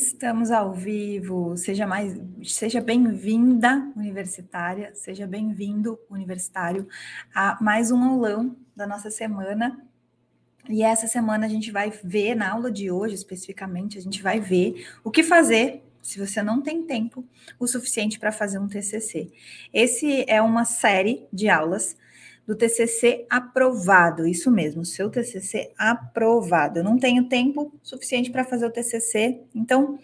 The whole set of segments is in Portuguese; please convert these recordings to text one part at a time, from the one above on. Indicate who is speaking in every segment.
Speaker 1: Estamos ao vivo. Seja mais, seja bem-vinda, universitária, seja bem-vindo, universitário, a mais um aulão da nossa semana. E essa semana a gente vai ver, na aula de hoje especificamente, a gente vai ver o que fazer se você não tem tempo o suficiente para fazer um TCC. Esse é uma série de aulas do TCC aprovado, isso mesmo, seu TCC aprovado. Eu não tenho tempo suficiente para fazer o TCC, então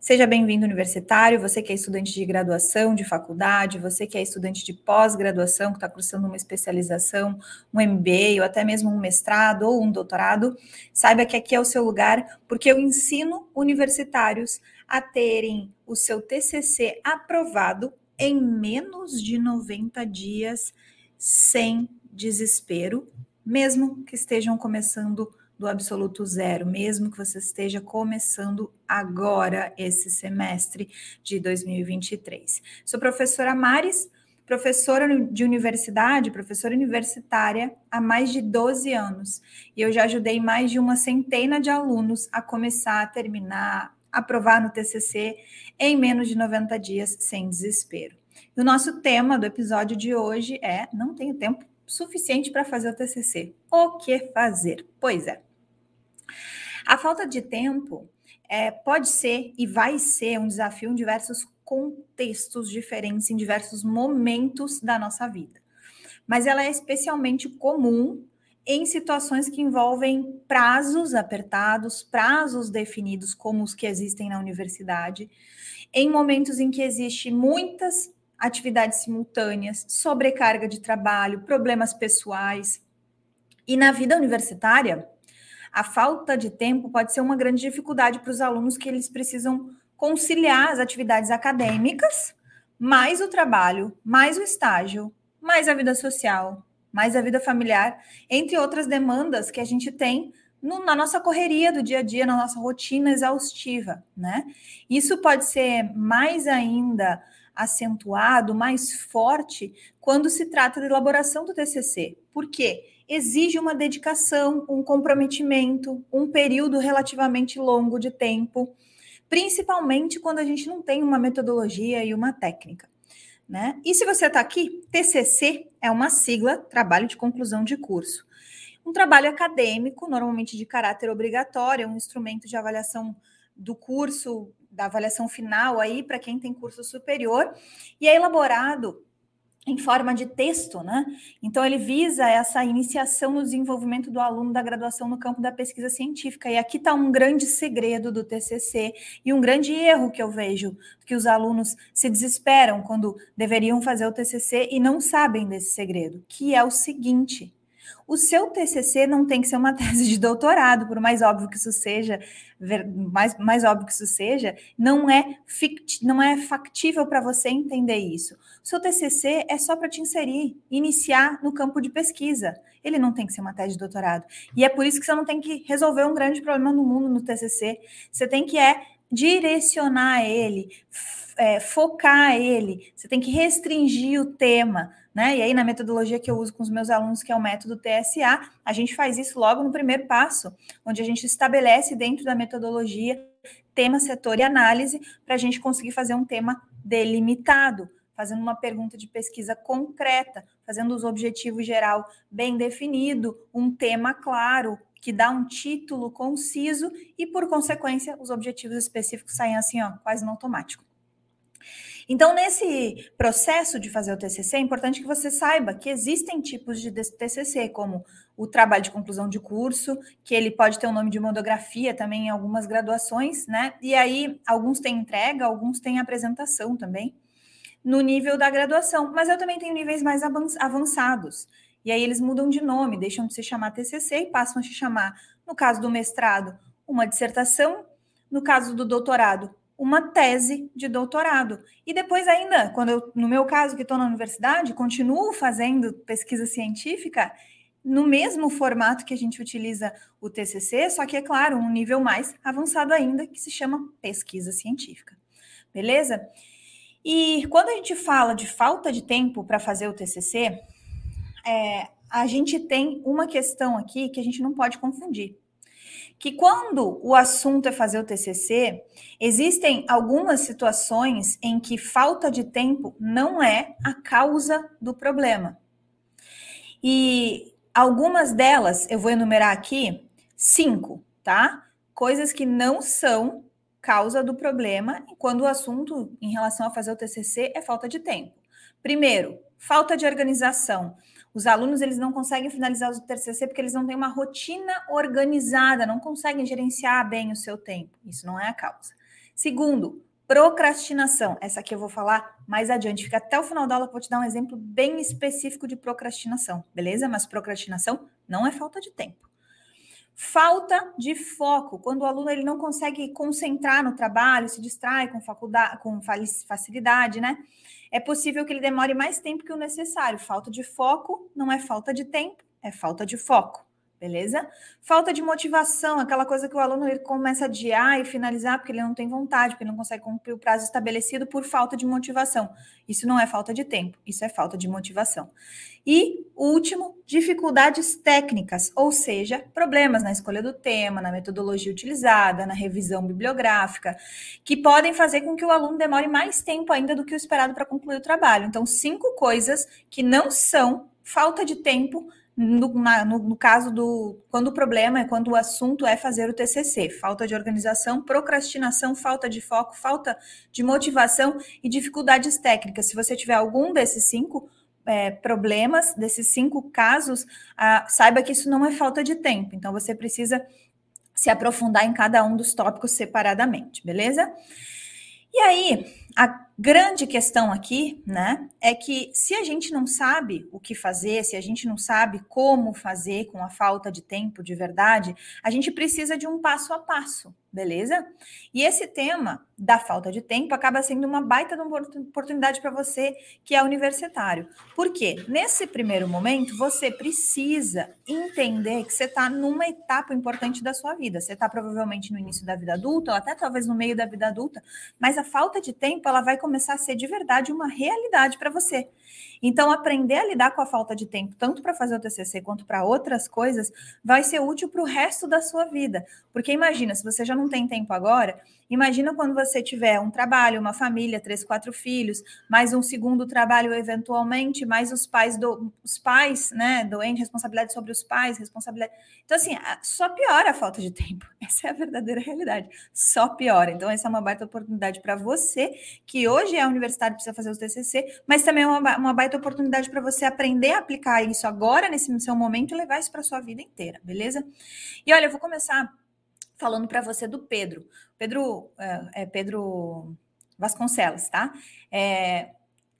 Speaker 1: seja bem-vindo universitário, você que é estudante de graduação, de faculdade, você que é estudante de pós-graduação, que está cursando uma especialização, um MBA ou até mesmo um mestrado ou um doutorado, saiba que aqui é o seu lugar, porque eu ensino universitários a terem o seu TCC aprovado em menos de 90 dias sem desespero, mesmo que estejam começando do absoluto zero, mesmo que você esteja começando agora esse semestre de 2023. Sou professora Maris, professora de universidade, professora universitária há mais de 12 anos, e eu já ajudei mais de uma centena de alunos a começar, a terminar, aprovar no TCC em menos de 90 dias sem desespero. E o nosso tema do episódio de hoje é: não tenho tempo suficiente para fazer o TCC. O que fazer? Pois é. A falta de tempo é, pode ser e vai ser um desafio em diversos contextos diferentes, em diversos momentos da nossa vida. Mas ela é especialmente comum em situações que envolvem prazos apertados, prazos definidos como os que existem na universidade, em momentos em que existe muitas atividades simultâneas, sobrecarga de trabalho, problemas pessoais. E na vida universitária, a falta de tempo pode ser uma grande dificuldade para os alunos que eles precisam conciliar as atividades acadêmicas, mais o trabalho, mais o estágio, mais a vida social, mais a vida familiar, entre outras demandas que a gente tem no, na nossa correria do dia a dia, na nossa rotina exaustiva, né? Isso pode ser mais ainda acentuado, mais forte, quando se trata da elaboração do TCC. Por quê? Exige uma dedicação, um comprometimento, um período relativamente longo de tempo, principalmente quando a gente não tem uma metodologia e uma técnica. Né? E se você está aqui, TCC é uma sigla, Trabalho de Conclusão de Curso. Um trabalho acadêmico, normalmente de caráter obrigatório, é um instrumento de avaliação do curso da avaliação final aí para quem tem curso superior e é elaborado em forma de texto, né? Então ele visa essa iniciação no desenvolvimento do aluno da graduação no campo da pesquisa científica. E aqui está um grande segredo do TCC e um grande erro que eu vejo que os alunos se desesperam quando deveriam fazer o TCC e não sabem desse segredo, que é o seguinte: o seu TCC não tem que ser uma tese de doutorado, por mais óbvio que isso seja, mais, mais óbvio que isso seja, não é, fict, não é factível para você entender isso. O seu TCC é só para te inserir, iniciar no campo de pesquisa. Ele não tem que ser uma tese de doutorado. E é por isso que você não tem que resolver um grande problema no mundo no TCC. Você tem que é direcionar ele, é, focar ele, você tem que restringir o tema, né? E aí, na metodologia que eu uso com os meus alunos, que é o método TSA, a gente faz isso logo no primeiro passo, onde a gente estabelece dentro da metodologia tema, setor e análise, para a gente conseguir fazer um tema delimitado, fazendo uma pergunta de pesquisa concreta, fazendo os objetivos geral bem definido, um tema claro, que dá um título conciso e, por consequência, os objetivos específicos saem assim, ó, quase no automático. Então, nesse processo de fazer o TCC, é importante que você saiba que existem tipos de TCC, como o trabalho de conclusão de curso, que ele pode ter o nome de monografia também em algumas graduações, né? E aí, alguns têm entrega, alguns têm apresentação também, no nível da graduação. Mas eu também tenho níveis mais avançados. E aí eles mudam de nome, deixam de se chamar TCC e passam a se chamar, no caso do mestrado, uma dissertação, no caso do doutorado, uma tese de doutorado. E depois ainda, quando eu, no meu caso, que estou na universidade, continuo fazendo pesquisa científica no mesmo formato que a gente utiliza o TCC, só que, é claro, um nível mais avançado ainda, que se chama pesquisa científica. Beleza? E quando a gente fala de falta de tempo para fazer o TCC, é, a gente tem uma questão aqui que a gente não pode confundir. Que quando o assunto é fazer o TCC, existem algumas situações em que falta de tempo não é a causa do problema. E algumas delas, eu vou enumerar aqui cinco, tá? Coisas que não são causa do problema quando o assunto em relação a fazer o TCC é falta de tempo. Primeiro, falta de organização. Os alunos eles não conseguem finalizar o TCC porque eles não têm uma rotina organizada, não conseguem gerenciar bem o seu tempo. Isso não é a causa. Segundo, procrastinação. Essa aqui eu vou falar mais adiante. Fica até o final da aula vou te dar um exemplo bem específico de procrastinação, beleza? Mas procrastinação não é falta de tempo. Falta de foco, quando o aluno ele não consegue concentrar no trabalho, se distrai com faculdade, com facilidade, né? é possível que ele demore mais tempo que o necessário. Falta de foco não é falta de tempo, é falta de foco. Beleza? Falta de motivação, aquela coisa que o aluno ele começa a adiar e finalizar porque ele não tem vontade, porque ele não consegue cumprir o prazo estabelecido por falta de motivação. Isso não é falta de tempo, isso é falta de motivação. E último, dificuldades técnicas, ou seja, problemas na escolha do tema, na metodologia utilizada, na revisão bibliográfica, que podem fazer com que o aluno demore mais tempo ainda do que o esperado para concluir o trabalho. Então, cinco coisas que não são falta de tempo no, na, no, no, caso do quando o problema é quando o assunto é fazer o TCC, falta de organização, procrastinação, falta de foco, falta de motivação e dificuldades técnicas. Se você tiver algum desses cinco é, problemas, desses cinco casos, saiba que isso não é falta de tempo. Então você precisa se aprofundar em cada um dos tópicos separadamente, beleza? E aí, a grande questão aqui, né, é que se a gente não sabe o que fazer, se a gente não sabe como fazer com a falta de tempo de verdade, a gente precisa de um passo a passo, beleza? E esse tema da falta de tempo acaba sendo uma baita de uma oportunidade para você que é universitário. Por quê? Nesse primeiro momento, você precisa entender que você está numa etapa importante da sua vida. Você está provavelmente no início da vida adulta, ou até talvez no meio da vida adulta, mas a falta de tempo ela vai começar a ser de verdade uma realidade para você. Então, aprender a lidar com a falta de tempo, tanto para fazer o TCC quanto para outras coisas, vai ser útil para o resto da sua vida. Porque imagina, se você já não tem tempo agora, imagina quando você tiver um trabalho, uma família, três, quatro filhos, mais um segundo trabalho eventualmente, mais os pais do, os pais, né, doentes, responsabilidade sobre os pais, responsabilidade. Então assim, só piora a falta de tempo. Essa é a verdadeira realidade. Só piora. Então essa é uma baita oportunidade para você que hoje é universitário precisa fazer o TCC, mas também é uma, uma baita oportunidade para você aprender a aplicar isso agora nesse seu momento e levar isso para sua vida inteira, beleza? E olha, eu vou começar falando para você do Pedro. Pedro é, é, Pedro Vasconcelos, tá? É,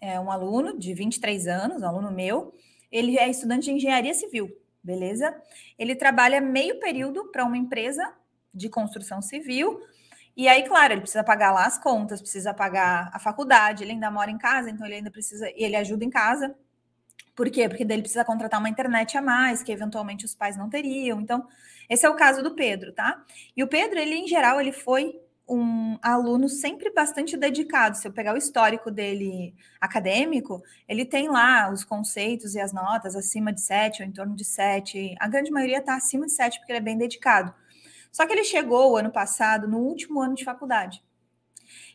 Speaker 1: é um aluno de 23 anos, um aluno meu. Ele é estudante de engenharia civil, beleza? Ele trabalha meio período para uma empresa de construção civil. E aí, claro, ele precisa pagar lá as contas, precisa pagar a faculdade, ele ainda mora em casa, então ele ainda precisa, ele ajuda em casa. Por quê? Porque daí ele precisa contratar uma internet a mais, que eventualmente os pais não teriam. Então, esse é o caso do Pedro, tá? E o Pedro, ele em geral, ele foi um aluno sempre bastante dedicado. Se eu pegar o histórico dele acadêmico, ele tem lá os conceitos e as notas acima de 7 ou em torno de 7. A grande maioria está acima de 7 porque ele é bem dedicado. Só que ele chegou ano passado, no último ano de faculdade.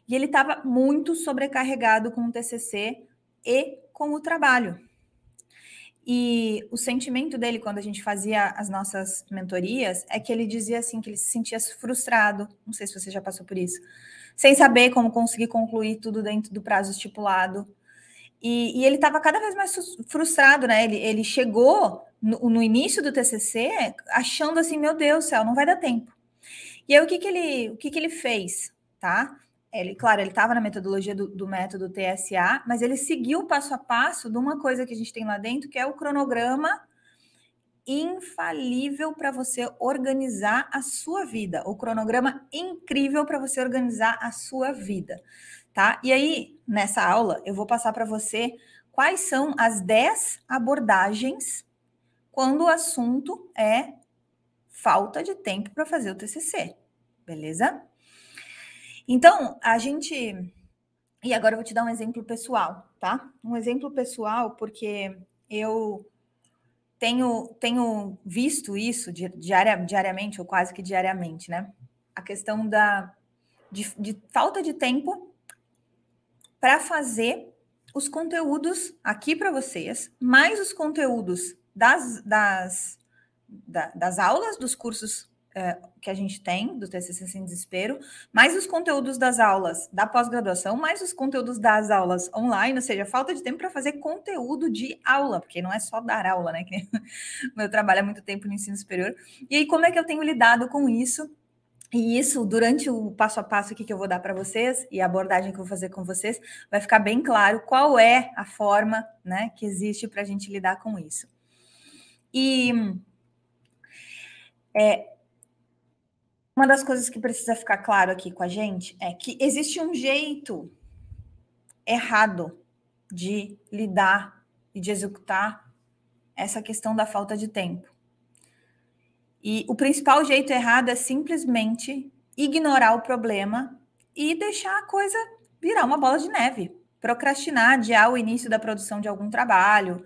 Speaker 1: E ele estava muito sobrecarregado com o TCC e com o trabalho. E o sentimento dele, quando a gente fazia as nossas mentorias, é que ele dizia assim que ele se sentia frustrado. Não sei se você já passou por isso, sem saber como conseguir concluir tudo dentro do prazo estipulado. E, e ele estava cada vez mais frustrado, né? Ele, ele chegou no, no, início do TCC achando assim, meu Deus do céu, não vai dar tempo. E aí o que que ele, o que que ele fez, tá? Ele, claro, ele estava na metodologia do, do, método TSA, mas ele seguiu passo a passo de uma coisa que a gente tem lá dentro, que é o cronograma infalível para você organizar a sua vida, o cronograma incrível para você organizar a sua vida, tá? E aí, nessa aula, eu vou passar para você quais são as 10 abordagens quando o assunto é falta de tempo para fazer o TCC, beleza? Então, a gente. E agora eu vou te dar um exemplo pessoal, tá? Um exemplo pessoal, porque eu tenho, tenho visto isso diaria, diariamente, ou quase que diariamente, né? A questão da, de, de falta de tempo para fazer os conteúdos aqui para vocês, mais os conteúdos das, das, da, das aulas, dos cursos é, que a gente tem, do TCC Sem Desespero, mais os conteúdos das aulas da pós-graduação, mais os conteúdos das aulas online, ou seja, falta de tempo para fazer conteúdo de aula, porque não é só dar aula, né? Que meu trabalho é muito tempo no ensino superior. E aí, como é que eu tenho lidado com isso? E isso, durante o passo a passo aqui que eu vou dar para vocês e a abordagem que eu vou fazer com vocês, vai ficar bem claro qual é a forma né, que existe para a gente lidar com isso. E é, uma das coisas que precisa ficar claro aqui com a gente é que existe um jeito errado de lidar e de executar essa questão da falta de tempo. E o principal jeito errado é simplesmente ignorar o problema e deixar a coisa virar uma bola de neve, procrastinar, adiar o início da produção de algum trabalho.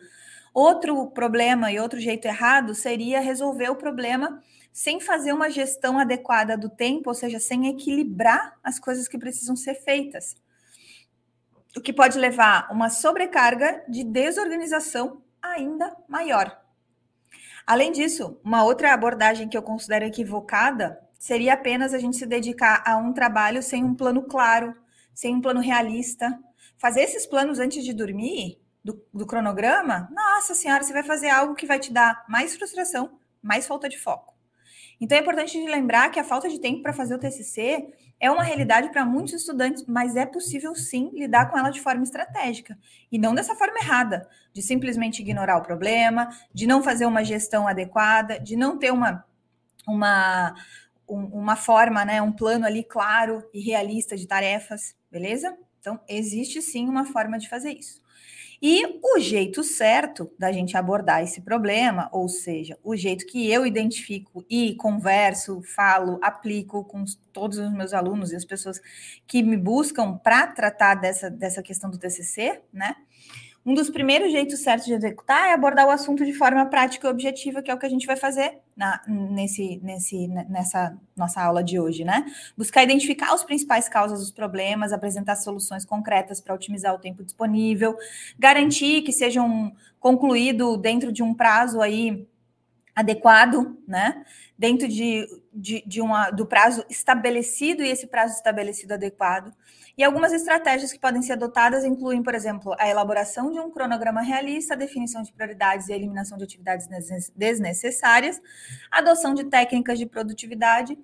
Speaker 1: Outro problema e outro jeito errado seria resolver o problema sem fazer uma gestão adequada do tempo, ou seja, sem equilibrar as coisas que precisam ser feitas. O que pode levar uma sobrecarga de desorganização ainda maior. Além disso, uma outra abordagem que eu considero equivocada seria apenas a gente se dedicar a um trabalho sem um plano claro, sem um plano realista. Fazer esses planos antes de dormir, do, do cronograma, nossa senhora, você vai fazer algo que vai te dar mais frustração, mais falta de foco. Então é importante lembrar que a falta de tempo para fazer o TCC é uma realidade para muitos estudantes, mas é possível sim lidar com ela de forma estratégica e não dessa forma errada, de simplesmente ignorar o problema, de não fazer uma gestão adequada, de não ter uma uma uma forma, né, um plano ali claro e realista de tarefas, beleza? Então existe sim uma forma de fazer isso. E o jeito certo da gente abordar esse problema, ou seja, o jeito que eu identifico e converso, falo, aplico com todos os meus alunos e as pessoas que me buscam para tratar dessa, dessa questão do TCC, né? Um dos primeiros jeitos certos de executar é abordar o assunto de forma prática e objetiva, que é o que a gente vai fazer na, nesse, nesse, nessa nossa aula de hoje, né? Buscar identificar as principais causas dos problemas, apresentar soluções concretas para otimizar o tempo disponível, garantir que sejam concluído dentro de um prazo aí adequado, né? Dentro de, de, de uma, do prazo estabelecido e esse prazo estabelecido adequado. E algumas estratégias que podem ser adotadas incluem, por exemplo, a elaboração de um cronograma realista, a definição de prioridades e a eliminação de atividades desnecessárias, a adoção de técnicas de produtividade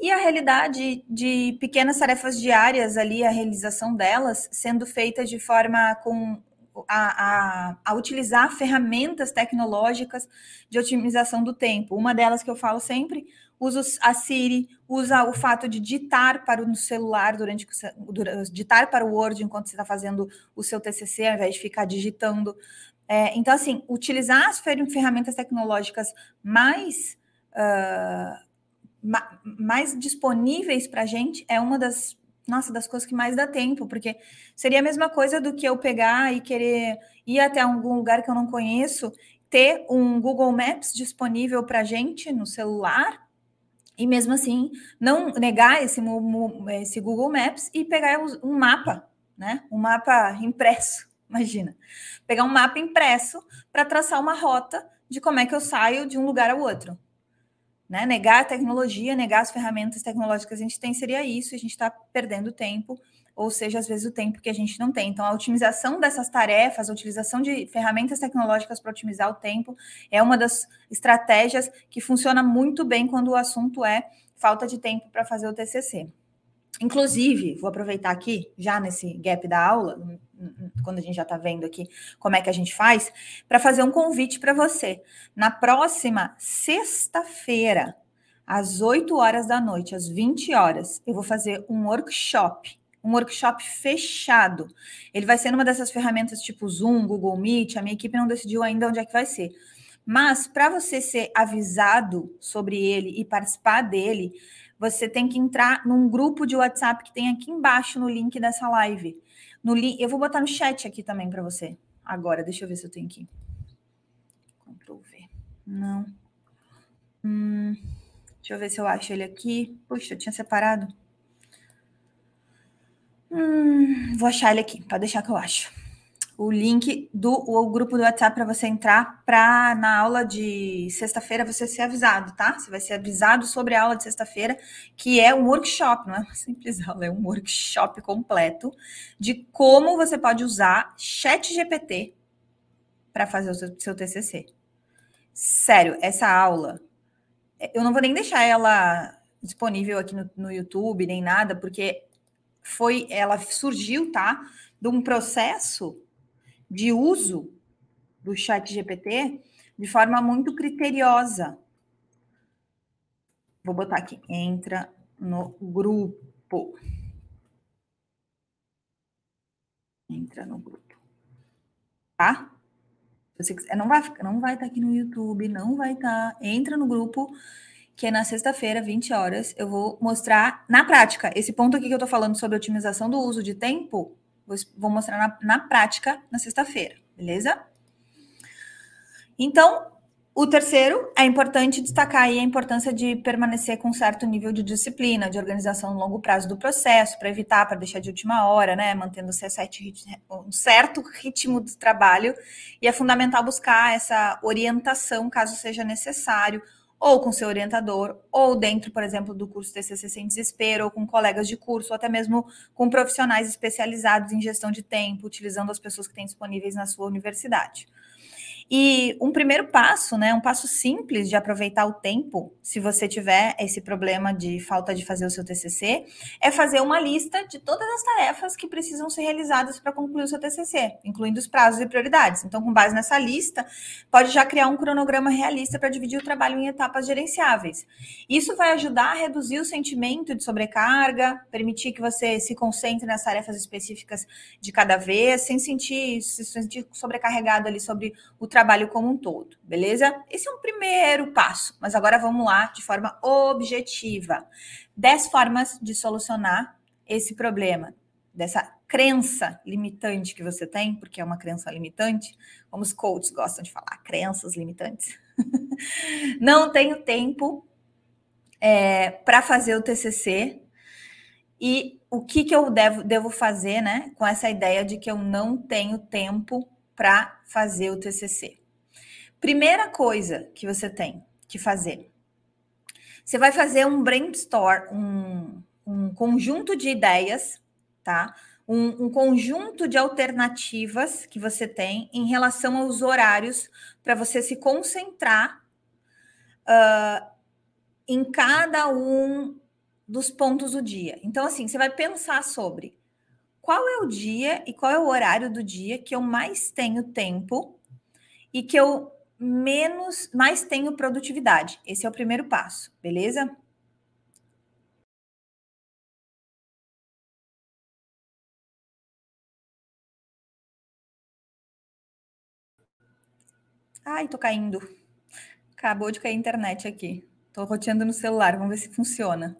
Speaker 1: e a realidade de pequenas tarefas diárias ali, a realização delas sendo feita de forma com a, a, a, utilizar ferramentas tecnológicas de otimização do tempo. Uma delas que eu falo sempre, usa a Siri, usa o fato de ditar para o celular durante, ditar para o Word enquanto você está fazendo o seu TCC, ao invés de ficar digitando. É, então, assim, utilizar as ferramentas tecnológicas mais uh, ma mais disponíveis para a gente é uma das nossa, das coisas que mais dá tempo, porque seria a mesma coisa do que eu pegar e querer ir até algum lugar que eu não conheço, ter um Google Maps disponível para gente no celular e mesmo assim não negar esse, esse Google Maps e pegar um mapa, né? Um mapa impresso, imagina. Pegar um mapa impresso para traçar uma rota de como é que eu saio de um lugar ao outro. Né? Negar a tecnologia, negar as ferramentas tecnológicas que a gente tem seria isso, a gente está perdendo tempo ou seja, às vezes o tempo que a gente não tem. Então, a otimização dessas tarefas, a utilização de ferramentas tecnológicas para otimizar o tempo é uma das estratégias que funciona muito bem quando o assunto é falta de tempo para fazer o TCC. Inclusive, vou aproveitar aqui, já nesse gap da aula, quando a gente já está vendo aqui como é que a gente faz, para fazer um convite para você. Na próxima sexta-feira, às 8 horas da noite, às 20 horas, eu vou fazer um workshop um workshop fechado. Ele vai ser numa dessas ferramentas tipo Zoom, Google Meet. A minha equipe não decidiu ainda onde é que vai ser. Mas para você ser avisado sobre ele e participar dele, você tem que entrar num grupo de WhatsApp que tem aqui embaixo no link dessa live. No link, eu vou botar no chat aqui também para você. Agora, deixa eu ver se eu tenho aqui. Ctrl V. Não. Hum, deixa eu ver se eu acho ele aqui. Puxa, eu tinha separado. Hum, vou achar ele aqui, para deixar que eu acho. O link do o grupo do WhatsApp para você entrar para na aula de sexta-feira você ser avisado, tá? Você vai ser avisado sobre a aula de sexta-feira, que é um workshop, não é uma simples aula, é um workshop completo de como você pode usar Chat GPT para fazer o seu, seu TCC. Sério, essa aula, eu não vou nem deixar ela disponível aqui no, no YouTube nem nada, porque foi, ela surgiu, tá? De um processo de uso do chat GPT de forma muito criteriosa. Vou botar aqui, entra no grupo. Entra no grupo. Tá? Você não vai, não vai estar tá aqui no YouTube, não vai estar. Tá, entra no grupo, que é na sexta-feira, 20 horas. Eu vou mostrar na prática. Esse ponto aqui que eu estou falando sobre otimização do uso de tempo, vou mostrar na, na prática na sexta-feira, beleza? Então, o terceiro, é importante destacar aí a importância de permanecer com um certo nível de disciplina, de organização no longo prazo do processo, para evitar, para deixar de última hora, né? Mantendo um certo ritmo do trabalho. E é fundamental buscar essa orientação, caso seja necessário, ou com seu orientador, ou dentro, por exemplo, do curso TCC Sem Desespero, ou com colegas de curso, ou até mesmo com profissionais especializados em gestão de tempo, utilizando as pessoas que têm disponíveis na sua universidade. E um primeiro passo, né, um passo simples de aproveitar o tempo, se você tiver esse problema de falta de fazer o seu TCC, é fazer uma lista de todas as tarefas que precisam ser realizadas para concluir o seu TCC, incluindo os prazos e prioridades. Então, com base nessa lista, pode já criar um cronograma realista para dividir o trabalho em etapas gerenciáveis. Isso vai ajudar a reduzir o sentimento de sobrecarga, permitir que você se concentre nas tarefas específicas de cada vez, sem sentir se sentir sobrecarregado ali sobre o trabalho como um todo, beleza? Esse é um primeiro passo, mas agora vamos lá de forma objetiva. Dez formas de solucionar esse problema, dessa crença limitante que você tem, porque é uma crença limitante, como os coaches gostam de falar, crenças limitantes. não tenho tempo é, para fazer o TCC e o que, que eu devo, devo fazer, né, com essa ideia de que eu não tenho tempo para fazer o TCC. Primeira coisa que você tem que fazer, você vai fazer um brainstorm, um, um conjunto de ideias, tá? Um, um, conjunto de alternativas que você tem em relação aos horários para você se concentrar uh, em cada um dos pontos do dia. Então, assim, você vai pensar sobre qual é o dia e qual é o horário do dia que eu mais tenho tempo e que eu menos mais tenho produtividade. Esse é o primeiro passo, beleza? Ai, tô caindo. Acabou de cair a internet aqui. Tô roteando no celular, vamos ver se funciona.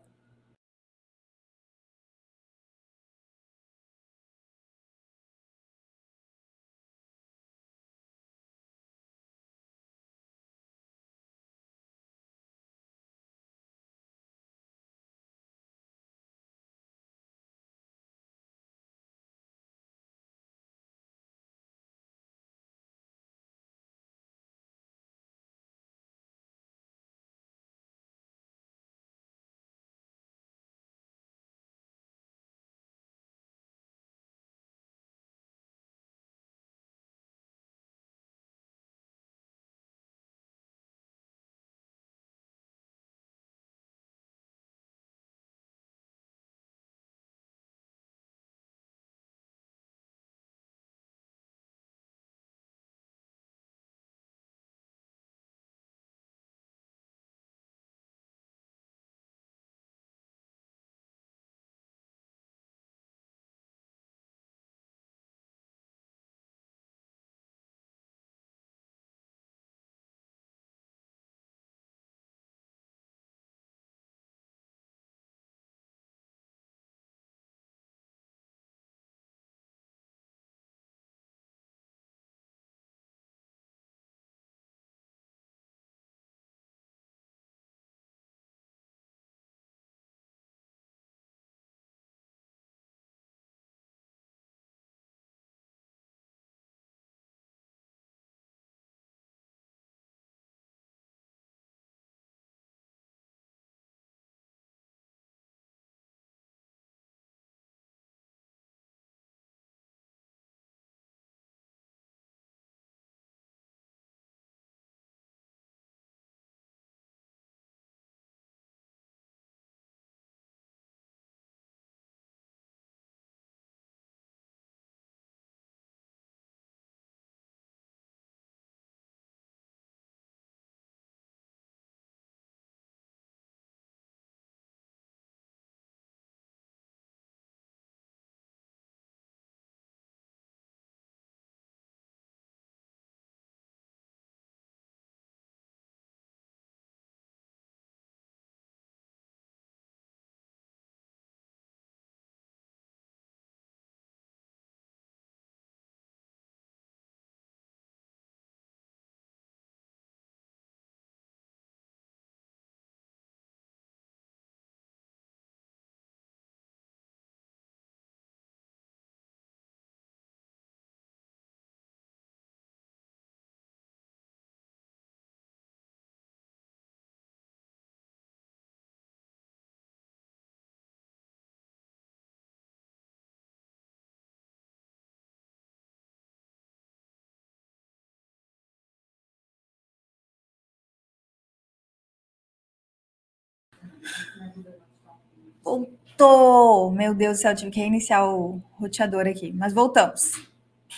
Speaker 1: Voltou! Meu Deus do céu, tive que reiniciar o roteador aqui, mas voltamos.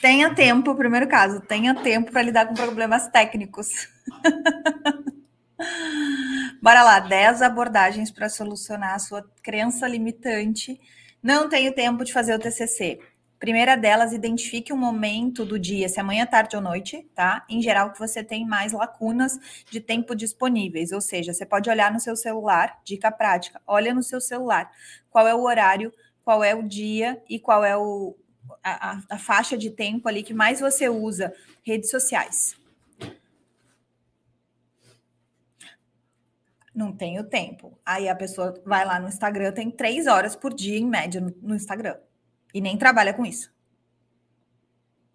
Speaker 1: Tenha tempo, primeiro caso, tenha tempo para lidar com problemas técnicos. Bora lá, 10 abordagens para solucionar a sua crença limitante. Não tenho tempo de fazer o TCC. Primeira delas, identifique um momento do dia, se é manhã, tarde ou noite, tá? Em geral, que você tem mais lacunas de tempo disponíveis, ou seja, você pode olhar no seu celular, dica prática, olha no seu celular qual é o horário, qual é o dia e qual é o, a, a faixa de tempo ali que mais você usa redes sociais. Não tenho tempo. Aí a pessoa vai lá no Instagram, tem três horas por dia, em média, no, no Instagram e nem trabalha com isso.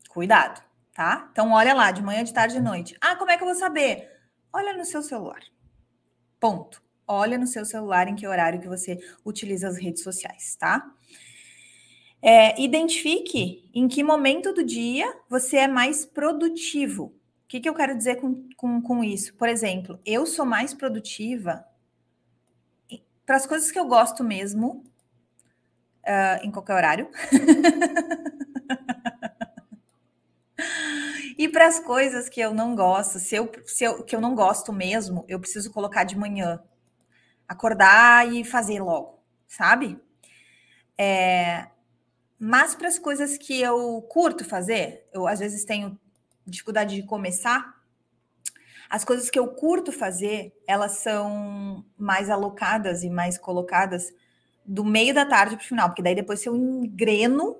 Speaker 1: Cuidado, tá? Então olha lá, de manhã, de tarde, de noite. Ah, como é que eu vou saber? Olha no seu celular. Ponto. Olha no seu celular em que horário que você utiliza as redes sociais, tá? É, identifique em que momento do dia você é mais produtivo. O que, que eu quero dizer com, com, com isso? Por exemplo, eu sou mais produtiva para as coisas que eu gosto mesmo uh, em qualquer horário. e para as coisas que eu não gosto, se eu, se eu, que eu não gosto mesmo, eu preciso colocar de manhã. Acordar e fazer logo, sabe? É, mas para as coisas que eu curto fazer, eu às vezes tenho dificuldade de começar. As coisas que eu curto fazer, elas são mais alocadas e mais colocadas do meio da tarde para o final, porque daí depois se eu engreno,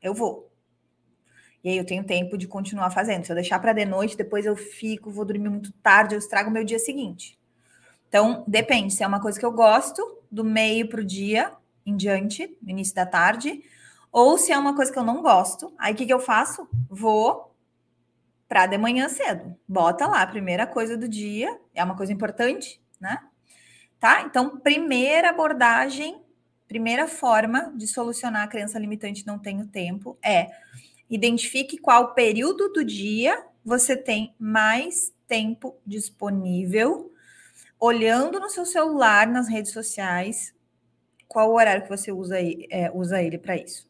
Speaker 1: eu vou. E aí eu tenho tempo de continuar fazendo. Se eu deixar para de noite, depois eu fico, vou dormir muito tarde, eu estrago meu dia seguinte. Então, depende. Se é uma coisa que eu gosto, do meio para o dia em diante, no início da tarde, ou se é uma coisa que eu não gosto, aí o que, que eu faço? Vou para de manhã cedo. Bota lá, primeira coisa do dia, é uma coisa importante, né? Tá? Então, primeira abordagem, primeira forma de solucionar a crença limitante não tenho tempo é identifique qual período do dia você tem mais tempo disponível, olhando no seu celular, nas redes sociais, qual o horário que você usa, é, usa ele para isso.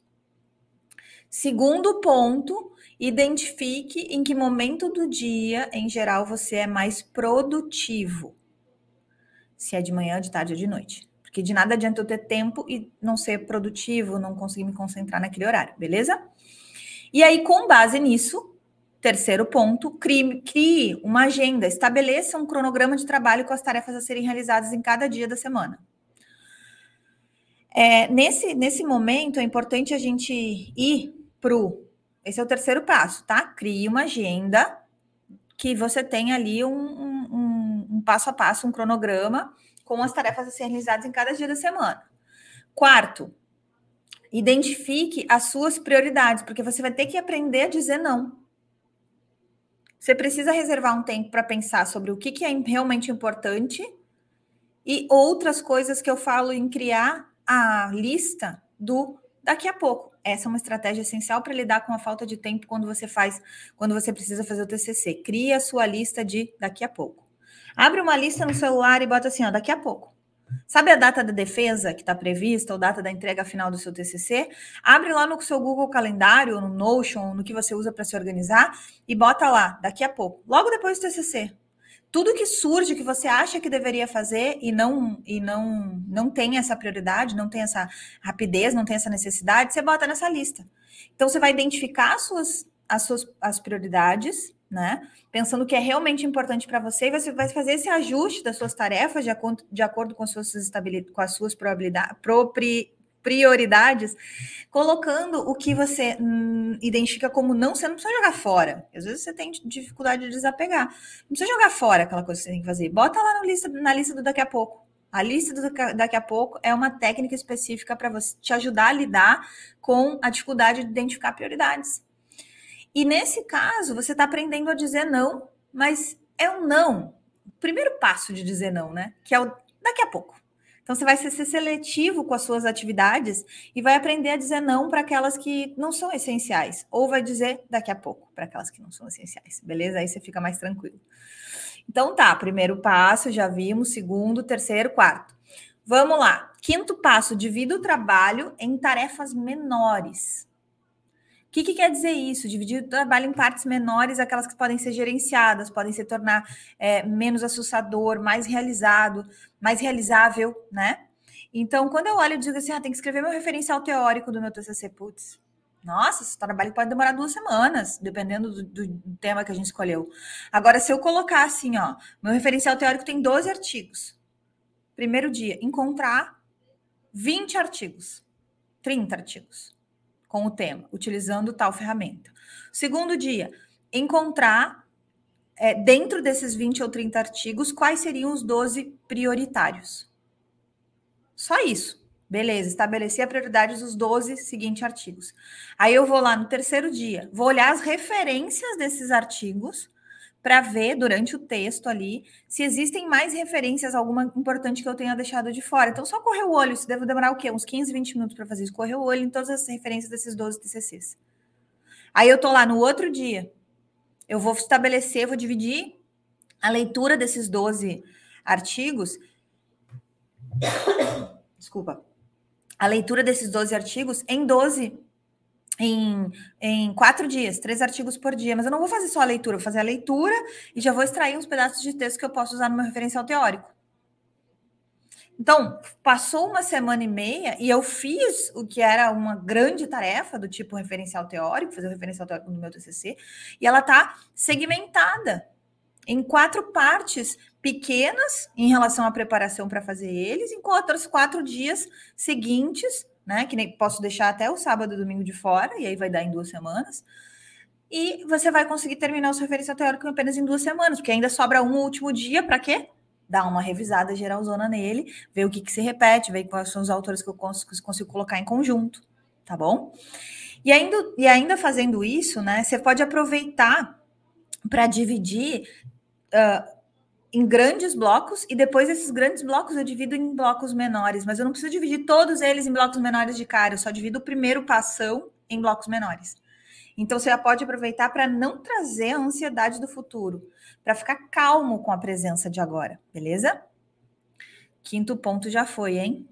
Speaker 1: Segundo ponto, identifique em que momento do dia, em geral, você é mais produtivo se é de manhã, de tarde ou de noite. Porque de nada adianta eu ter tempo e não ser produtivo, não conseguir me concentrar naquele horário, beleza? E aí, com base nisso, terceiro ponto, crie, crie uma agenda, estabeleça um cronograma de trabalho com as tarefas a serem realizadas em cada dia da semana. É, nesse, nesse momento, é importante a gente ir para o. Esse é o terceiro passo, tá? Crie uma agenda que você tenha ali um, um um passo a passo, um cronograma com as tarefas a serem realizadas em cada dia da semana. Quarto, identifique as suas prioridades, porque você vai ter que aprender a dizer não. Você precisa reservar um tempo para pensar sobre o que, que é realmente importante e outras coisas que eu falo em criar a lista do daqui a pouco. Essa é uma estratégia essencial para lidar com a falta de tempo quando você faz, quando você precisa fazer o TCC. Cria a sua lista de daqui a pouco. Abre uma lista no celular e bota assim, ó, daqui a pouco. Sabe a data da defesa que está prevista, ou data da entrega final do seu TCC? Abre lá no seu Google Calendário, no Notion, no que você usa para se organizar, e bota lá, daqui a pouco, logo depois do TCC. Tudo que surge que você acha que deveria fazer e não e não não tem essa prioridade, não tem essa rapidez, não tem essa necessidade, você bota nessa lista. Então você vai identificar as suas as suas as prioridades, né? Pensando que é realmente importante para você, e você vai fazer esse ajuste das suas tarefas de acordo, de acordo com, as suas com as suas probabilidades, prioridades, colocando o que você hum, identifica como não, você não precisa jogar fora. Às vezes você tem dificuldade de desapegar. Não precisa jogar fora aquela coisa que você tem que fazer. Bota lá na lista, na lista do daqui a pouco. A lista do daqui a pouco é uma técnica específica para você te ajudar a lidar com a dificuldade de identificar prioridades. E nesse caso, você está aprendendo a dizer não, mas é um não. O primeiro passo de dizer não, né? Que é o daqui a pouco. Então você vai ser seletivo com as suas atividades e vai aprender a dizer não para aquelas que não são essenciais, ou vai dizer daqui a pouco para aquelas que não são essenciais, beleza? Aí você fica mais tranquilo. Então tá, primeiro passo, já vimos, segundo, terceiro, quarto. Vamos lá. Quinto passo: divida o trabalho em tarefas menores. O que, que, quer dizer isso? Dividir o trabalho em partes menores, aquelas que podem ser gerenciadas, podem se tornar é, menos assustador, mais realizado, mais realizável, né? Então, quando eu olho e digo assim, ah, tem que escrever meu referencial teórico do meu TCC, putz, nossa, esse trabalho pode demorar duas semanas, dependendo do, do, tema que a gente escolheu. Agora, se eu colocar assim, ó, meu referencial teórico tem 12 artigos. Primeiro dia, encontrar 20 artigos, 30 artigos com o tema, utilizando tal ferramenta. Segundo dia, encontrar é, dentro desses 20 ou 30 artigos quais seriam os 12 prioritários. Só isso. Beleza, estabeleci a prioridade dos 12 seguintes artigos. Aí eu vou lá no terceiro dia, vou olhar as referências desses artigos para ver durante o texto ali se existem mais referências, alguma importante que eu tenha deixado de fora. Então, só correr o olho, isso deve demorar o quê? Uns 15, 20 minutos para fazer isso. Correr o olho em todas as referências desses 12 TCCs. Aí eu tô lá no outro dia, eu vou estabelecer, vou dividir a leitura desses 12 artigos. Desculpa. A leitura desses 12 artigos em 12 em, em quatro dias, três artigos por dia, mas eu não vou fazer só a leitura, vou fazer a leitura e já vou extrair uns pedaços de texto que eu posso usar no meu referencial teórico. Então, passou uma semana e meia e eu fiz o que era uma grande tarefa do tipo referencial teórico, fazer o referencial teórico no meu TCC, e ela está segmentada em quatro partes pequenas em relação à preparação para fazer eles, em outros quatro dias seguintes né? Que nem posso deixar até o sábado e domingo de fora, e aí vai dar em duas semanas. E você vai conseguir terminar o seu referencial teórico apenas em duas semanas, porque ainda sobra um último dia para quê? Dar uma revisada geralzona nele, ver o que, que se repete, ver quais são os autores que eu consigo, consigo colocar em conjunto, tá bom? E ainda, e ainda fazendo isso, né? Você pode aproveitar para dividir uh, em grandes blocos e depois esses grandes blocos eu divido em blocos menores, mas eu não preciso dividir todos eles em blocos menores de cara, eu só divido o primeiro passão em blocos menores. Então você já pode aproveitar para não trazer a ansiedade do futuro, para ficar calmo com a presença de agora, beleza? Quinto ponto já foi, hein?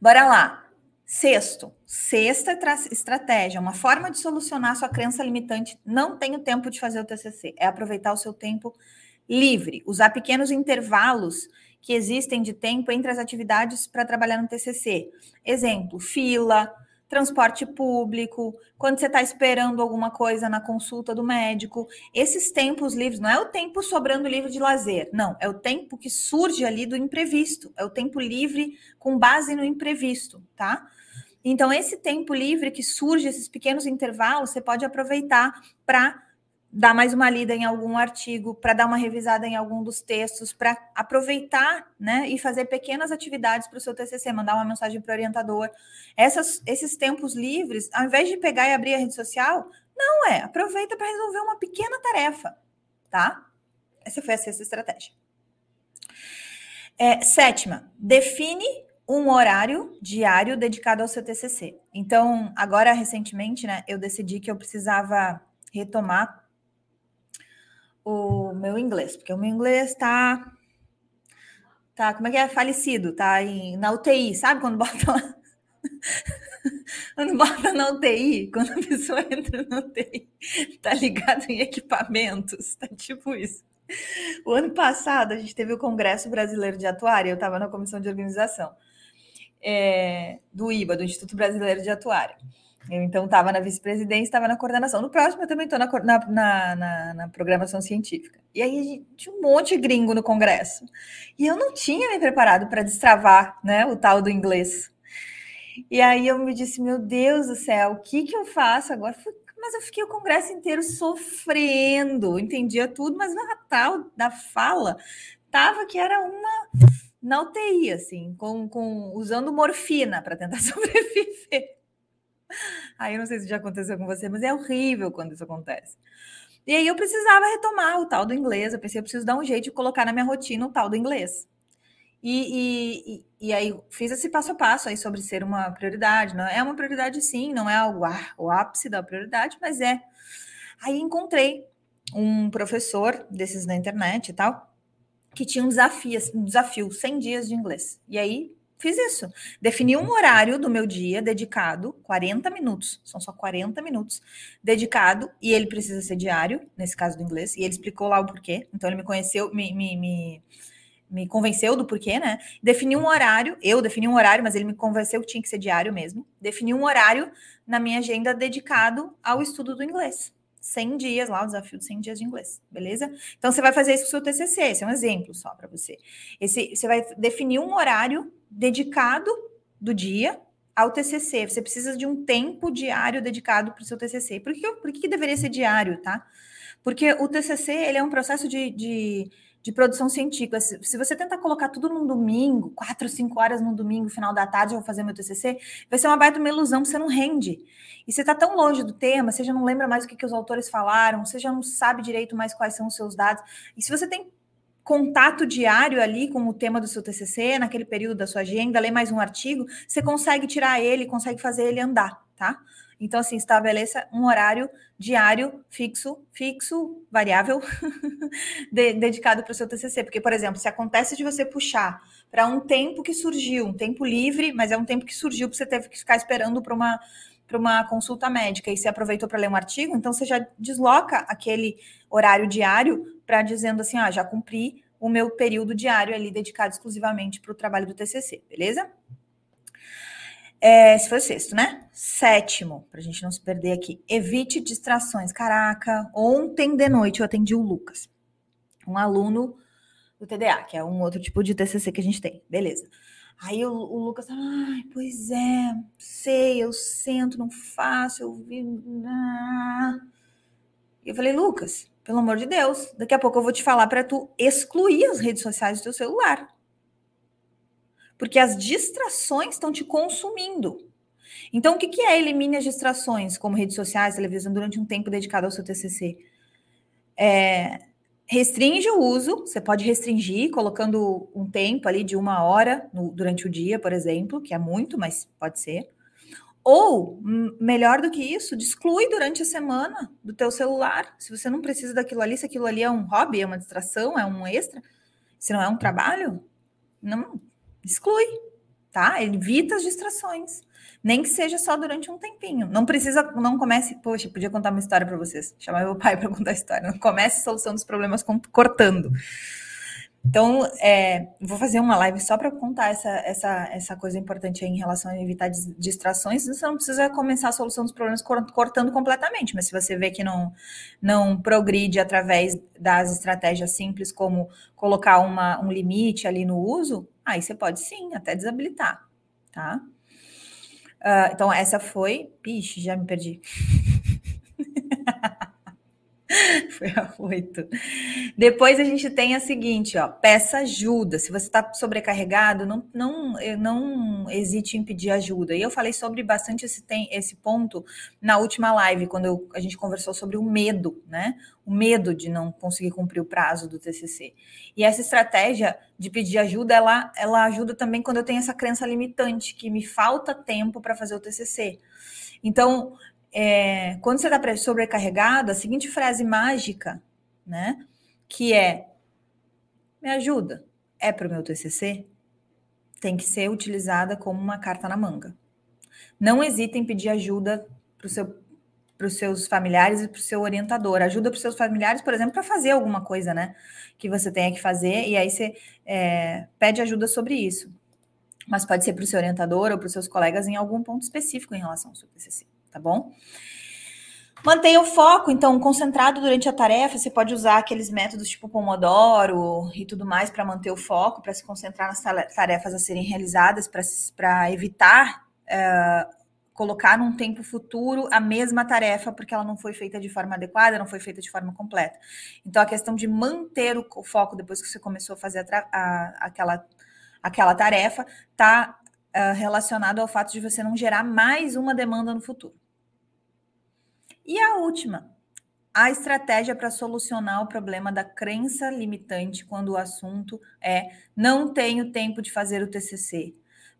Speaker 1: Bora lá. Sexto, sexta estratégia, uma forma de solucionar sua crença limitante. Não tenho tempo de fazer o TCC. É aproveitar o seu tempo livre, usar pequenos intervalos que existem de tempo entre as atividades para trabalhar no TCC. Exemplo, fila, transporte público, quando você está esperando alguma coisa na consulta do médico. Esses tempos livres, não é o tempo sobrando livre de lazer, não, é o tempo que surge ali do imprevisto, é o tempo livre com base no imprevisto, tá? Então, esse tempo livre que surge, esses pequenos intervalos, você pode aproveitar para dar mais uma lida em algum artigo, para dar uma revisada em algum dos textos, para aproveitar né, e fazer pequenas atividades para o seu TCC, mandar uma mensagem para o orientador. Essas, esses tempos livres, ao invés de pegar e abrir a rede social, não é, aproveita para resolver uma pequena tarefa, tá? Essa foi a sexta estratégia. É, sétima, define um horário diário dedicado ao seu TCC. Então, agora recentemente, né, eu decidi que eu precisava retomar o meu inglês, porque o meu inglês tá tá, como é que é? Falecido, tá em, na UTI, sabe quando bota lá? quando bota na UTI, quando a pessoa entra na UTI, tá ligado em equipamentos, tá tipo isso. O ano passado a gente teve o Congresso Brasileiro de Atuária, eu estava na comissão de organização é, do IBA, do Instituto Brasileiro de Atuária. Eu então estava na vice-presidência, estava na coordenação. No próximo eu também estou na, na, na, na, programação científica. E aí tinha um monte de gringo no congresso. E eu não tinha me preparado para destravar né, o tal do inglês. E aí eu me disse, meu Deus do céu, o que, que eu faço agora? Mas eu fiquei o congresso inteiro sofrendo, entendia tudo, mas na tal da fala tava que era uma na UTI, assim, com, com usando morfina para tentar sobreviver. Aí eu não sei se já aconteceu com você, mas é horrível quando isso acontece. E aí eu precisava retomar o tal do inglês. Eu pensei, eu preciso dar um jeito de colocar na minha rotina o tal do inglês. E, e, e aí fiz esse passo a passo aí sobre ser uma prioridade. Não é uma prioridade, sim, não é o, o ápice da prioridade, mas é. Aí encontrei um professor desses na internet e tal, que tinha um desafio, um desafio 100 dias de inglês. E aí fiz isso. Defini um horário do meu dia dedicado, 40 minutos, são só 40 minutos, dedicado, e ele precisa ser diário, nesse caso do inglês, e ele explicou lá o porquê. Então ele me conheceu, me, me, me, me convenceu do porquê, né? Defini um horário, eu defini um horário, mas ele me convenceu que tinha que ser diário mesmo. Defini um horário na minha agenda dedicado ao estudo do inglês. 100 dias lá, o desafio de 100 dias de inglês, beleza? Então você vai fazer isso com o seu TCC, esse é um exemplo só para você. Esse, você vai definir um horário dedicado do dia ao TCC. Você precisa de um tempo diário dedicado para o seu TCC. Por que, por que deveria ser diário, tá? Porque o TCC ele é um processo de, de de produção científica. Se você tentar colocar tudo num domingo, quatro, cinco horas num domingo, final da tarde, eu vou fazer meu TCC, vai ser uma baita uma ilusão, você não rende. E você está tão longe do tema, você já não lembra mais o que, que os autores falaram, você já não sabe direito mais quais são os seus dados. E se você tem contato diário ali com o tema do seu TCC, naquele período da sua agenda, lê mais um artigo, você consegue tirar ele, consegue fazer ele andar, tá? Então, assim, estabeleça um horário diário fixo, fixo, variável, de, dedicado para o seu TCC. Porque, por exemplo, se acontece de você puxar para um tempo que surgiu, um tempo livre, mas é um tempo que surgiu porque você teve que ficar esperando para uma para uma consulta médica e você aproveitou para ler um artigo, então você já desloca aquele horário diário para dizendo assim, ah, já cumpri o meu período diário ali dedicado exclusivamente para o trabalho do TCC, beleza? É, esse foi o sexto, né? Sétimo, para a gente não se perder aqui. Evite distrações. Caraca, ontem de noite eu atendi o Lucas, um aluno do TDA, que é um outro tipo de TCC que a gente tem. Beleza. Aí o, o Lucas, ai, pois é, sei, eu sento, não faço, eu vi. E eu falei, Lucas, pelo amor de Deus, daqui a pouco eu vou te falar para tu excluir as redes sociais do teu celular porque as distrações estão te consumindo. Então, o que, que é elimine as distrações, como redes sociais, televisão, durante um tempo dedicado ao seu TCC? É, restringe o uso, você pode restringir colocando um tempo ali de uma hora no, durante o dia, por exemplo, que é muito, mas pode ser. Ou, melhor do que isso, exclui durante a semana do teu celular. Se você não precisa daquilo ali, se aquilo ali é um hobby, é uma distração, é um extra, se não é um trabalho, não, exclui, tá? Evita as distrações. Nem que seja só durante um tempinho. Não precisa, não comece. Poxa, podia contar uma história para vocês. Chamar meu pai para contar a história. Não comece a solução dos problemas cortando. Então, é, vou fazer uma live só para contar essa, essa, essa coisa importante em relação a evitar distrações. Você não precisa começar a solução dos problemas cortando completamente, mas se você vê que não, não progride através das estratégias simples, como colocar uma, um limite ali no uso, aí você pode sim até desabilitar, tá? Uh, então, essa foi. Pixe, já me perdi. Foi a oito. Depois a gente tem a seguinte, ó, peça ajuda. Se você está sobrecarregado, não, não, não hesite em pedir ajuda. E eu falei sobre bastante esse, tem, esse ponto na última live, quando eu, a gente conversou sobre o medo, né? O medo de não conseguir cumprir o prazo do TCC. E essa estratégia de pedir ajuda, ela, ela ajuda também quando eu tenho essa crença limitante, que me falta tempo para fazer o TCC. Então, é, quando você está sobrecarregado, a seguinte frase mágica, né? Que é: me ajuda, é para o meu TCC? Tem que ser utilizada como uma carta na manga. Não hesite em pedir ajuda para seu, os seus familiares e para o seu orientador. Ajuda para os seus familiares, por exemplo, para fazer alguma coisa, né? Que você tenha que fazer, e aí você é, pede ajuda sobre isso. Mas pode ser para o seu orientador ou para os seus colegas em algum ponto específico em relação ao seu TCC tá bom? Mantenha o foco, então, concentrado durante a tarefa. Você pode usar aqueles métodos tipo Pomodoro e tudo mais para manter o foco, para se concentrar nas tarefas a serem realizadas, para evitar uh, colocar num tempo futuro a mesma tarefa, porque ela não foi feita de forma adequada, não foi feita de forma completa. Então, a questão de manter o, foco depois que você começou a fazer a, a, aquela, aquela tarefa está uh, relacionado ao fato de você não gerar mais uma demanda no futuro. E a última, a estratégia para solucionar o problema da crença limitante quando o assunto é não tenho tempo de fazer o TCC.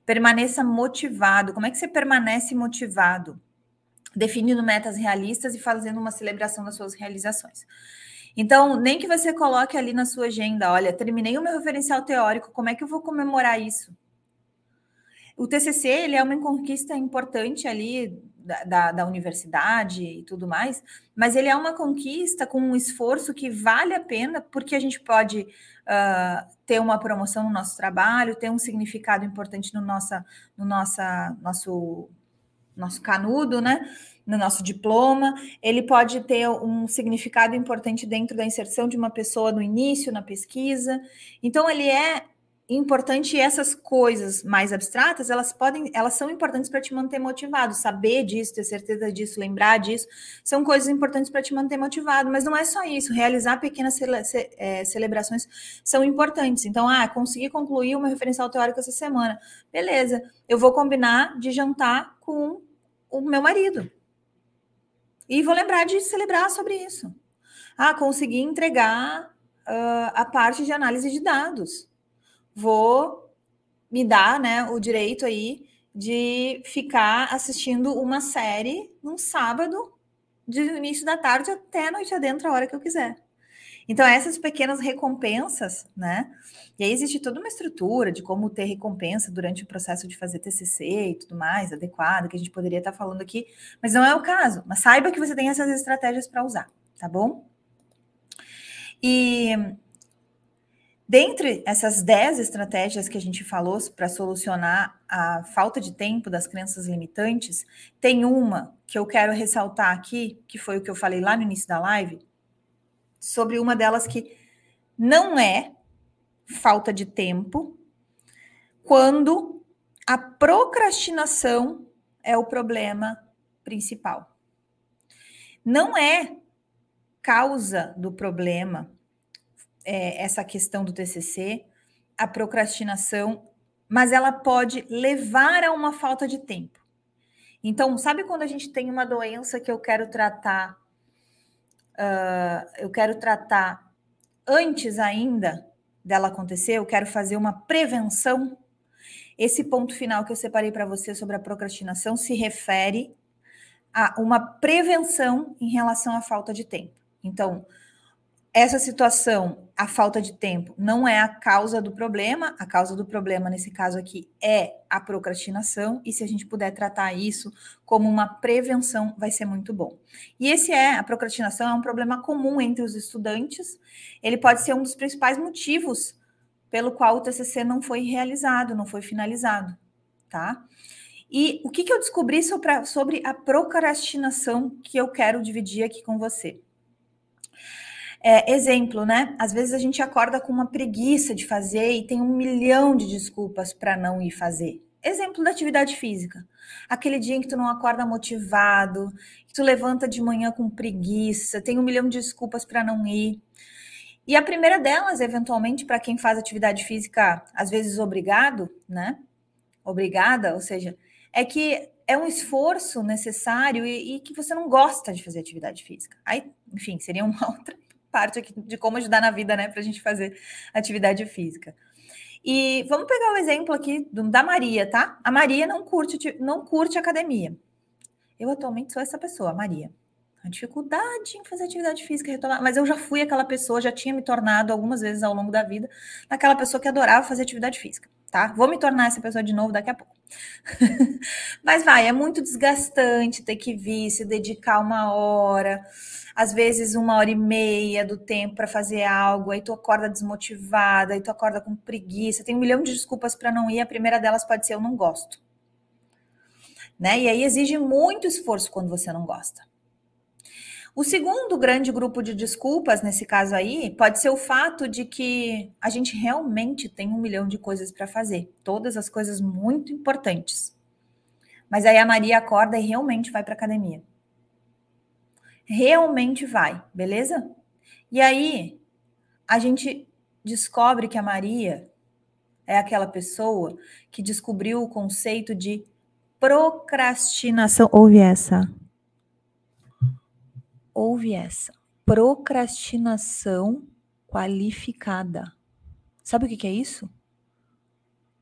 Speaker 1: Permaneça motivado. Como é que você permanece motivado? Definindo metas realistas e fazendo uma celebração das suas realizações. Então, nem que você coloque ali na sua agenda, olha, terminei o meu referencial teórico, como é que eu vou comemorar isso? O TCC, ele é uma conquista importante ali da, da, da, universidade e tudo mais, mas ele é uma conquista com um esforço que vale a pena, porque a gente pode uh, ter uma promoção no nosso trabalho, ter um significado importante no, nossa, no nossa, nosso, nosso canudo, né? No nosso diploma, ele pode ter um significado importante dentro da inserção de uma pessoa no início, na pesquisa. Então, ele é importante essas coisas mais abstratas, elas podem, elas são importantes para te manter motivado, saber disso, ter certeza disso, lembrar disso, são coisas importantes para te manter motivado, mas não é só isso, realizar pequenas cele, ce, é, celebrações são importantes. Então, ah, consegui concluir o meu referencial teórico essa semana. Beleza, eu vou combinar de jantar com o meu marido. E vou lembrar de celebrar sobre isso. Ah, consegui entregar uh, a parte de análise de dados vou me dar né, o direito aí de ficar assistindo uma série num sábado, de início da tarde até a noite adentro, a hora que eu quiser. Então, essas pequenas recompensas, né? E aí existe toda uma estrutura de como ter recompensa durante o processo de fazer TCC e tudo mais, adequada, que a gente poderia estar falando aqui, mas não é o caso. Mas saiba que você tem essas estratégias para usar, tá bom? E Dentre essas 10 estratégias que a gente falou para solucionar a falta de tempo das crenças limitantes, tem uma que eu quero ressaltar aqui, que foi o que eu falei lá no início da live, sobre uma delas que não é falta de tempo, quando a procrastinação é o problema principal. Não é causa do problema é, essa questão do TCC, a procrastinação, mas ela pode levar a uma falta de tempo. Então, sabe quando a gente tem uma doença que eu quero tratar, uh, eu quero tratar antes ainda dela acontecer, eu quero fazer uma prevenção. Esse ponto final que eu separei para você sobre a procrastinação se refere a uma prevenção em relação à falta de tempo. Então, essa situação, a falta de tempo, não é a causa do problema. A causa do problema, nesse caso aqui, é a procrastinação. E se a gente puder tratar isso como uma prevenção, vai ser muito bom. E esse é, a procrastinação é um problema comum entre os estudantes. Ele pode ser um dos principais motivos pelo qual o TCC não foi realizado, não foi finalizado, tá? E o que, que eu descobri sobre sobre a procrastinação que eu quero dividir aqui com você? É, exemplo, né? Às vezes a gente acorda com uma preguiça de fazer e tem um milhão de desculpas para não ir fazer. Exemplo da atividade física. Aquele dia em que tu não acorda motivado, que tu levanta de manhã com preguiça, tem um milhão de desculpas para não ir. E a primeira delas, eventualmente, para quem faz atividade física, às vezes obrigado, né? Obrigada, ou seja, é que é um esforço necessário e, e, que você não gosta de fazer atividade física. Aí, enfim, seria uma outra parte aqui de como ajudar na vida, né, para a gente fazer atividade física. E vamos pegar o exemplo aqui da Maria, tá? A Maria não curte, não curte academia. Eu atualmente sou essa pessoa, a Maria. A dificuldade em fazer atividade física, retomar, mas eu já fui aquela pessoa, já tinha me tornado algumas vezes ao longo da vida, naquela pessoa que adorava fazer atividade física, tá? Vou me tornar essa pessoa de novo daqui a pouco. mas vai, é muito desgastante ter que vir, se dedicar uma hora às vezes uma hora e meia do tempo para fazer algo, aí tu acorda desmotivada, aí tu acorda com preguiça, tem um milhão de desculpas para não ir, a primeira delas pode ser eu não gosto. Né? E aí exige muito esforço quando você não gosta. O segundo grande grupo de desculpas, nesse caso aí, pode ser o fato de que a gente realmente tem um milhão de coisas para fazer, todas as coisas muito importantes. Mas aí a Maria acorda e realmente vai para academia realmente vai, beleza? E aí a gente descobre que a Maria é aquela pessoa que descobriu o conceito de procrastinação. Ouve essa. Ouve essa. Procrastinação qualificada. Sabe o que, é isso?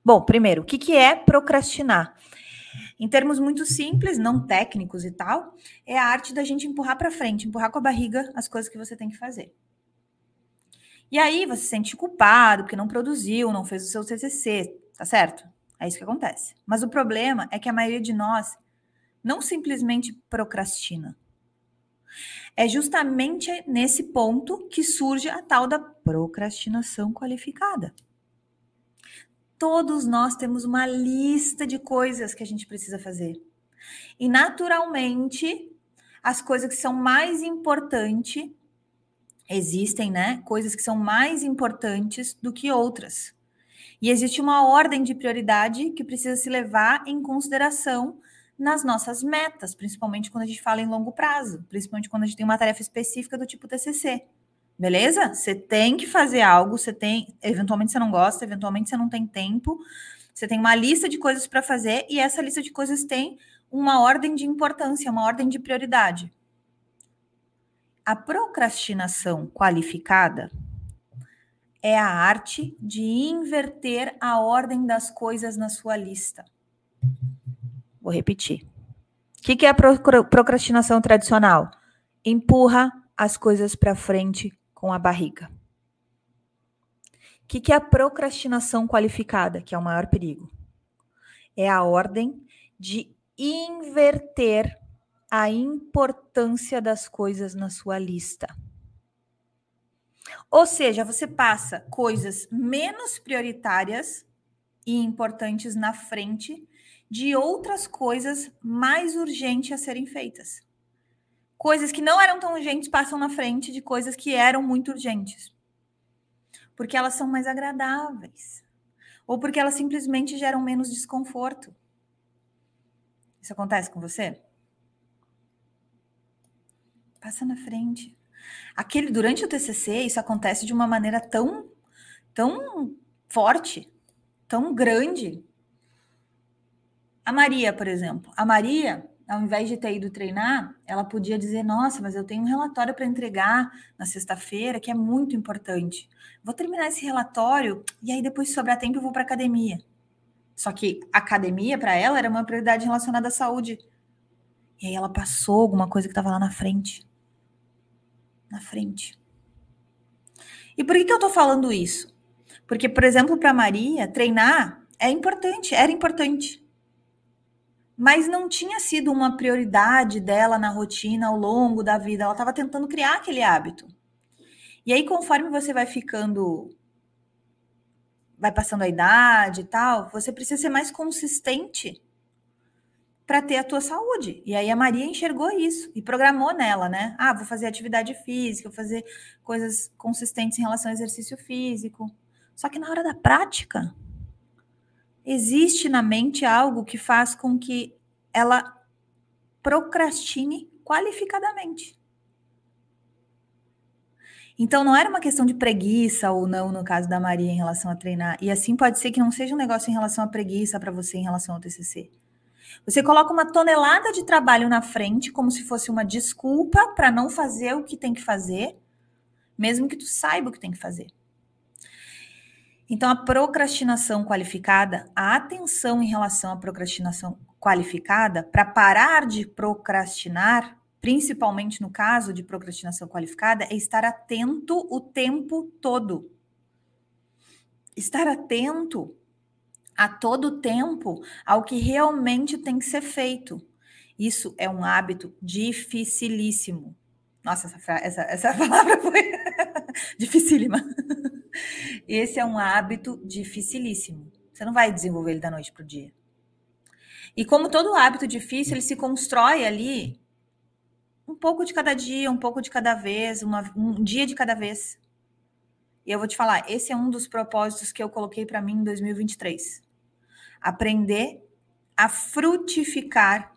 Speaker 1: Bom, primeiro, o que é procrastinar? Em termos muito simples, não técnicos e tal, é a arte da gente empurrar para frente, empurrar com a barriga as coisas que você tem que fazer. E aí você se sente culpado porque não produziu, não fez o seu TCC, tá certo? É isso que acontece. Mas o problema é que a maioria de nós não simplesmente procrastina. É justamente nesse ponto que surge a tal da procrastinação qualificada. Todos nós temos uma lista de coisas que a gente precisa fazer. E naturalmente, as coisas que são mais importantes existem, né? Coisas que são mais importantes do que outras. E existe uma ordem de prioridade que precisa se levar em consideração nas nossas metas, principalmente quando a gente fala em longo prazo, principalmente quando a gente tem uma tarefa específica do tipo TCC. Beleza? Você tem que fazer algo, você tem, eventualmente você não gosta, eventualmente você não tem tempo, você tem uma lista de coisas para fazer e essa lista de coisas tem uma ordem de importância, uma ordem de prioridade. A procrastinação qualificada é a arte de inverter a ordem das coisas na sua lista. Vou repetir. O que, que é a procrastinação tradicional? Empurra as coisas para frente com a barriga. O que, que é a procrastinação qualificada, que é o maior perigo? É a ordem de inverter a importância das coisas na sua lista. Ou seja, você passa coisas menos prioritárias e importantes na frente de outras coisas mais urgentes a serem feitas. Coisas que não eram tão urgentes passam na frente de coisas que eram muito urgentes. Porque elas são mais agradáveis. Ou porque elas simplesmente geram menos desconforto. Isso acontece com você? Passa na frente. Aquele durante o TCC, isso acontece de uma maneira tão tão forte, tão grande, a Maria, por exemplo. A Maria, ao invés de ter ido treinar, ela podia dizer: Nossa, mas eu tenho um relatório para entregar na sexta-feira que é muito importante. Vou terminar esse relatório e aí depois, se sobrar tempo, eu vou para academia. Só que academia, para ela, era uma prioridade relacionada à saúde. E aí ela passou alguma coisa que estava lá na frente. Na frente. E por que, que eu estou falando isso? Porque, por exemplo, para Maria, treinar é importante, era importante mas não tinha sido uma prioridade dela na rotina ao longo da vida. Ela estava tentando criar aquele hábito. E aí, conforme você vai ficando, vai passando a idade e tal, você precisa ser mais consistente para ter a tua saúde. E aí a Maria enxergou isso e programou nela, né? Ah, vou fazer atividade física, vou fazer coisas consistentes em relação ao exercício físico. Só que na hora da prática, existe na mente algo que faz com que ela procrastine qualificadamente. Então não era uma questão de preguiça ou não no caso da Maria em relação a treinar. E assim pode ser que não seja um negócio em relação à preguiça para você em relação ao TCC. Você coloca uma tonelada de trabalho na frente como se fosse uma desculpa para não fazer o que tem que fazer, mesmo que tu saiba o que tem que fazer. Então, a procrastinação qualificada, a atenção em relação à procrastinação qualificada, para parar de procrastinar, principalmente no caso de procrastinação qualificada, é estar atento o tempo todo. Estar atento a todo tempo ao que realmente tem que ser feito. Isso é um hábito dificilíssimo. Nossa, essa, essa, essa palavra foi dificílima. Esse é um hábito dificilíssimo. Você não vai desenvolver ele da noite para o dia. E como todo hábito difícil, ele se constrói ali um pouco de cada dia, um pouco de cada vez, uma, um dia de cada vez. E eu vou te falar, esse é um dos propósitos que eu coloquei para mim em 2023. Aprender a frutificar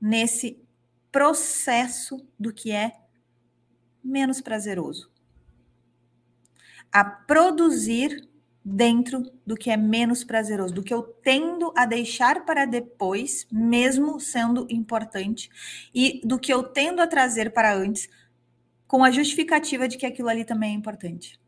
Speaker 1: nesse processo do que é menos prazeroso a produzir dentro do que é menos prazeroso, do que eu tendo a deixar para depois, mesmo sendo importante, e do que eu tendo a trazer para antes, com a justificativa de que aquilo ali também é importante.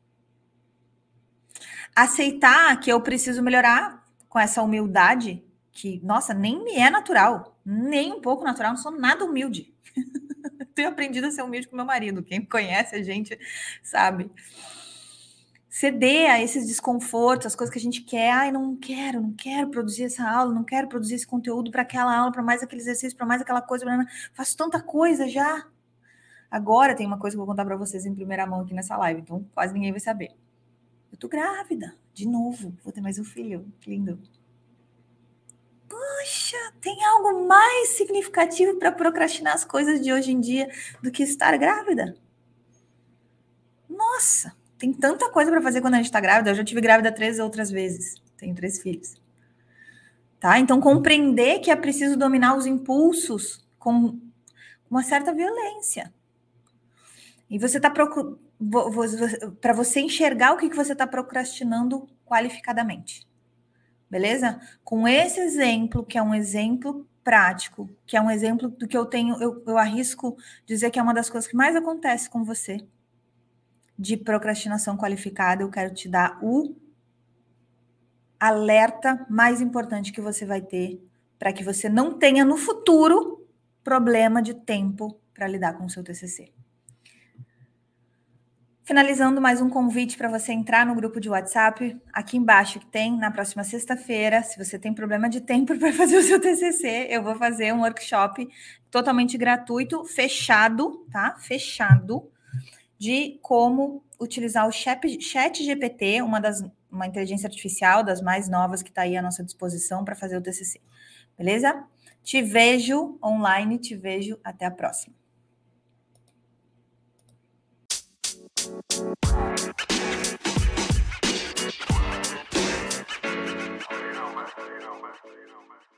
Speaker 1: Aceitar que eu preciso melhorar com essa humildade, que, nossa, nem me é natural, nem um pouco natural, não sou nada humilde. Tenho aprendido a ser humilde com meu marido, quem conhece a gente sabe. Ceder a esses desconfortos, as coisas que a gente quer. Ai, não quero, não quero produzir essa aula, não quero produzir esse conteúdo para aquela aula, para mais aquele exercício, para mais aquela coisa. Faço tanta coisa já. Agora tem uma coisa que eu vou contar para vocês em primeira mão aqui nessa live, então quase ninguém vai saber. Eu tô grávida, de novo, vou ter mais um filho, que lindo. Poxa, tem algo mais significativo para procrastinar as coisas de hoje em dia do que estar grávida? Nossa, tem tanta coisa para fazer quando a gente está grávida. Eu já tive grávida três outras vezes. Tenho três filhos. Tá? Então, compreender que é preciso dominar os impulsos com uma certa violência. E você está procurando. Para você enxergar o que, que você está procrastinando qualificadamente. Beleza? Com esse exemplo, que é um exemplo prático, que é um exemplo do que eu tenho, eu, eu arrisco dizer que é uma das coisas que mais acontece com você de procrastinação qualificada, eu quero te dar o alerta mais importante que você vai ter para que você não tenha no futuro problema de tempo para lidar com o seu TCC. Finalizando mais um convite para você entrar no grupo de WhatsApp, aqui embaixo que tem na próxima sexta-feira. Se você tem problema de tempo para fazer o seu TCC, eu vou fazer um workshop totalmente gratuito, fechado, tá? Fechado de como utilizar o chat, GPT, uma das uma inteligência artificial das mais novas que está aí à nossa disposição para fazer o TCC. Beleza? Te vejo online, te vejo até a próxima. know, man.